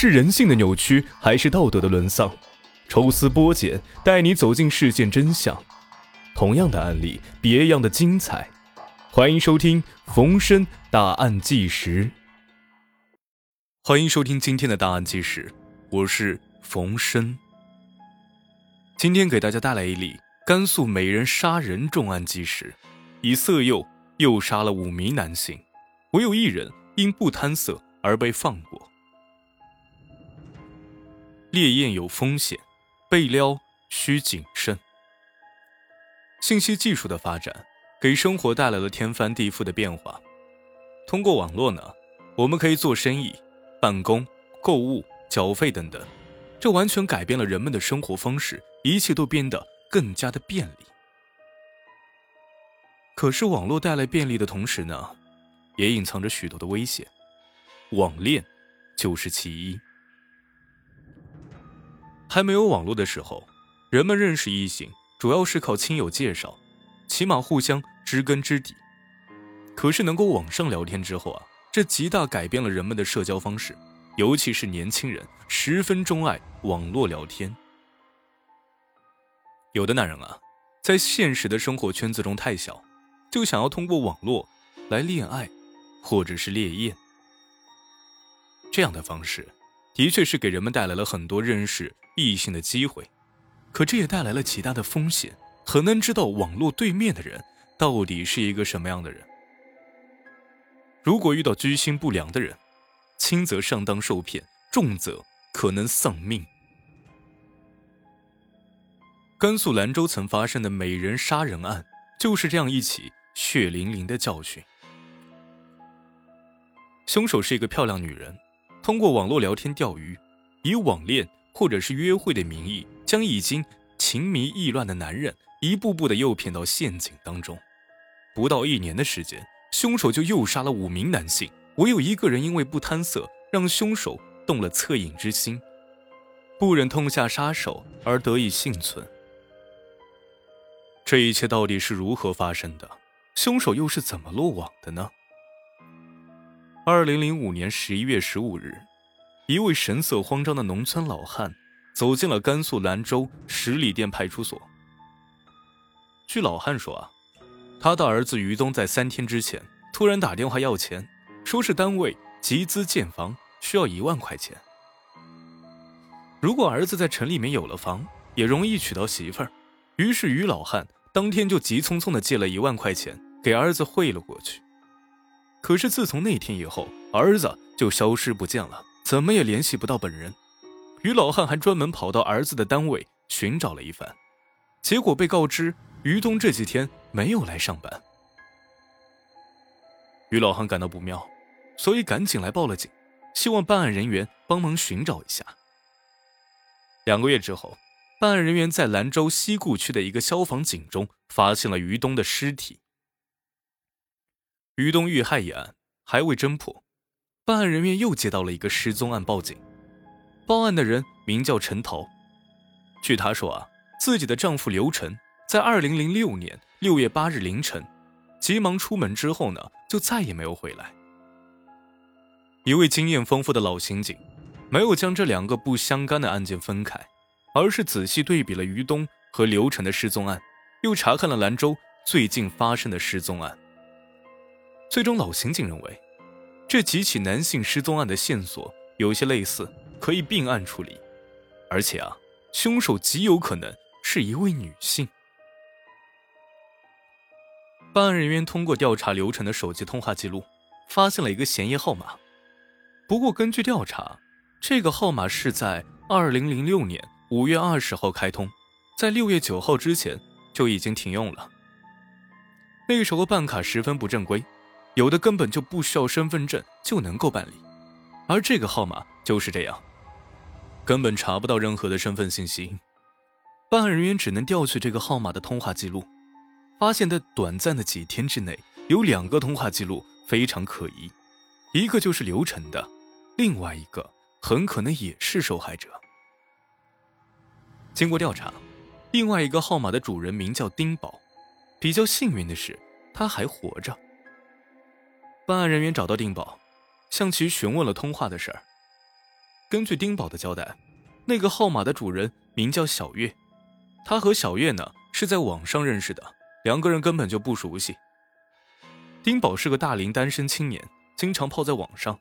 是人性的扭曲，还是道德的沦丧？抽丝剥茧，带你走进事件真相。同样的案例，别样的精彩。欢迎收听冯生大案纪实。欢迎收听今天的大案纪实，我是冯生。今天给大家带来一例甘肃美人杀人重案纪实，以色诱诱杀了五名男性，唯有一人因不贪色而被放过。猎焰有风险，被撩需谨慎。信息技术的发展给生活带来了天翻地覆的变化。通过网络呢，我们可以做生意、办公、购物、缴费等等，这完全改变了人们的生活方式，一切都变得更加的便利。可是，网络带来便利的同时呢，也隐藏着许多的危险，网恋就是其一。还没有网络的时候，人们认识异性主要是靠亲友介绍，起码互相知根知底。可是能够网上聊天之后啊，这极大改变了人们的社交方式，尤其是年轻人十分钟爱网络聊天。有的男人啊，在现实的生活圈子中太小，就想要通过网络来恋爱，或者是猎艳。这样的方式，的确是给人们带来了很多认识。异性的机会，可这也带来了极大的风险，很难知道网络对面的人到底是一个什么样的人。如果遇到居心不良的人，轻则上当受骗，重则可能丧命。甘肃兰州曾发生的美人杀人案，就是这样一起血淋淋的教训。凶手是一个漂亮女人，通过网络聊天钓鱼，以网恋。或者是约会的名义，将已经情迷意乱的男人一步步的诱骗到陷阱当中。不到一年的时间，凶手就诱杀了五名男性，唯有一个人因为不贪色，让凶手动了恻隐之心，不忍痛下杀手而得以幸存。这一切到底是如何发生的？凶手又是怎么落网的呢？二零零五年十一月十五日。一位神色慌张的农村老汉走进了甘肃兰州十里店派出所。据老汉说啊，他的儿子于东在三天之前突然打电话要钱，说是单位集资建房，需要一万块钱。如果儿子在城里面有了房，也容易娶到媳妇儿。于是于老汉当天就急匆匆的借了一万块钱给儿子汇了过去。可是自从那天以后，儿子就消失不见了。怎么也联系不到本人，于老汉还专门跑到儿子的单位寻找了一番，结果被告知于东这几天没有来上班。于老汉感到不妙，所以赶紧来报了警，希望办案人员帮忙寻找一下。两个月之后，办案人员在兰州西固区的一个消防井中发现了于东的尸体。于东遇害一案还未侦破。办案人员又接到了一个失踪案报警，报案的人名叫陈桃。据她说啊，自己的丈夫刘晨在二零零六年六月八日凌晨，急忙出门之后呢，就再也没有回来。一位经验丰富的老刑警，没有将这两个不相干的案件分开，而是仔细对比了于东和刘晨的失踪案，又查看了兰州最近发生的失踪案。最终，老刑警认为。这几起男性失踪案的线索有些类似，可以并案处理，而且啊，凶手极有可能是一位女性。办案人员通过调查刘晨的手机通话记录，发现了一个嫌疑号码。不过根据调查，这个号码是在二零零六年五月二十号开通，在六月九号之前就已经停用了。那时候办卡十分不正规。有的根本就不需要身份证就能够办理，而这个号码就是这样，根本查不到任何的身份信息。办案人员只能调取这个号码的通话记录，发现在短暂的几天之内，有两个通话记录非常可疑，一个就是刘晨的，另外一个很可能也是受害者。经过调查，另外一个号码的主人名叫丁宝，比较幸运的是他还活着。办案人员找到丁宝，向其询问了通话的事儿。根据丁宝的交代，那个号码的主人名叫小月，他和小月呢是在网上认识的，两个人根本就不熟悉。丁宝是个大龄单身青年，经常泡在网上，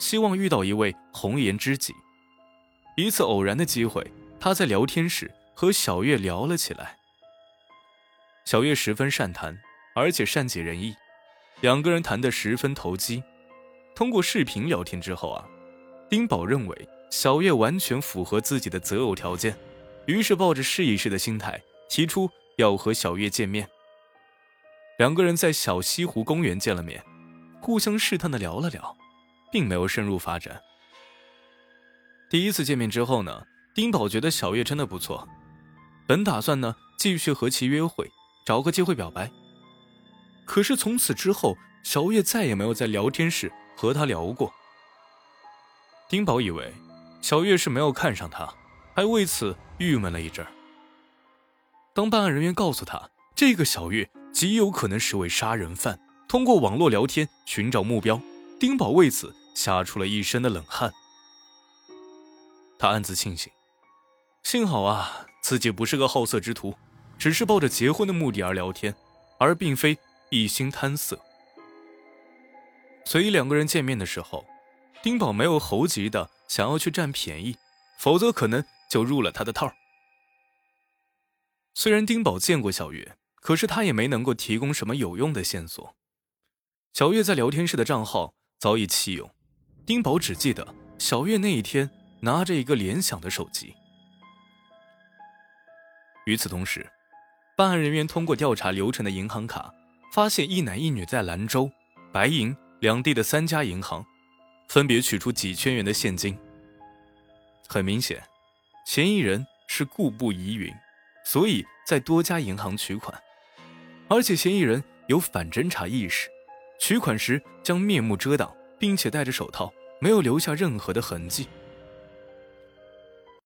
希望遇到一位红颜知己。一次偶然的机会，他在聊天时和小月聊了起来。小月十分善谈，而且善解人意，两个人谈得十分投机。通过视频聊天之后啊。丁宝认为小月完全符合自己的择偶条件，于是抱着试一试的心态提出要和小月见面。两个人在小西湖公园见了面，互相试探的聊了聊，并没有深入发展。第一次见面之后呢，丁宝觉得小月真的不错，本打算呢继续和其约会，找个机会表白。可是从此之后，小月再也没有在聊天室和他聊过。丁宝以为小月是没有看上他，还为此郁闷了一阵。当办案人员告诉他这个小月极有可能是位杀人犯，通过网络聊天寻找目标，丁宝为此吓出了一身的冷汗。他暗自庆幸，幸好啊，自己不是个好色之徒，只是抱着结婚的目的而聊天，而并非一心贪色。所以两个人见面的时候。丁宝没有猴急的想要去占便宜，否则可能就入了他的套。虽然丁宝见过小月，可是他也没能够提供什么有用的线索。小月在聊天室的账号早已弃用，丁宝只记得小月那一天拿着一个联想的手机。与此同时，办案人员通过调查流程的银行卡，发现一男一女在兰州、白银两地的三家银行。分别取出几千元的现金。很明显，嫌疑人是故布疑云，所以在多家银行取款，而且嫌疑人有反侦查意识，取款时将面目遮挡，并且戴着手套，没有留下任何的痕迹。